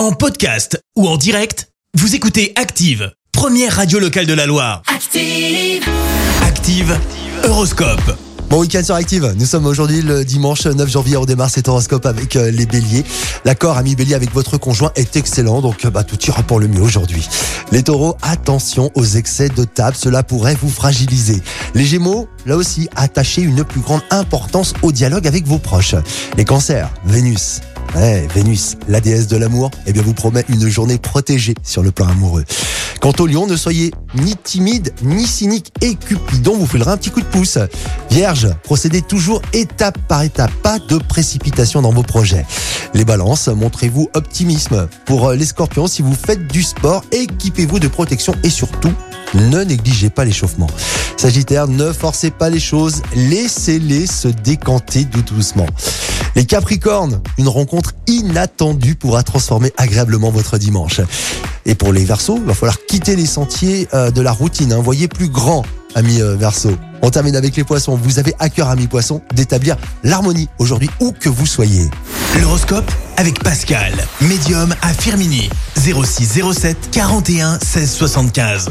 En podcast ou en direct, vous écoutez Active, première radio locale de la Loire. Active. Active, Horoscope. Bon week-end sur Active. Nous sommes aujourd'hui le dimanche 9 janvier. On démarre cet horoscope avec euh, les béliers. L'accord ami bélier avec votre conjoint est excellent, donc euh, bah, tout ira pour le mieux aujourd'hui. Les taureaux, attention aux excès de table, cela pourrait vous fragiliser. Les gémeaux, là aussi, attachez une plus grande importance au dialogue avec vos proches. Les cancers, Vénus. Ouais, Vénus, la déesse de l'amour, eh bien vous promet une journée protégée sur le plan amoureux. Quant au lion, ne soyez ni timide, ni cynique et Cupidon vous filera un petit coup de pouce. Vierge, procédez toujours étape par étape, pas de précipitation dans vos projets. Les balances, montrez-vous optimisme. Pour les scorpions, si vous faites du sport, équipez-vous de protection et surtout, ne négligez pas l'échauffement. Sagittaire, ne forcez pas les choses, laissez-les se décanter doucement. Les Capricornes, une rencontre inattendue pourra transformer agréablement votre dimanche. Et pour les Verseaux, il va falloir quitter les sentiers euh, de la routine. Hein. Voyez plus grand, amis euh, Verseaux. On termine avec les Poissons. Vous avez à cœur, amis Poissons, d'établir l'harmonie aujourd'hui où que vous soyez. L'horoscope avec Pascal, médium à Firmini. 0607 41 16 75.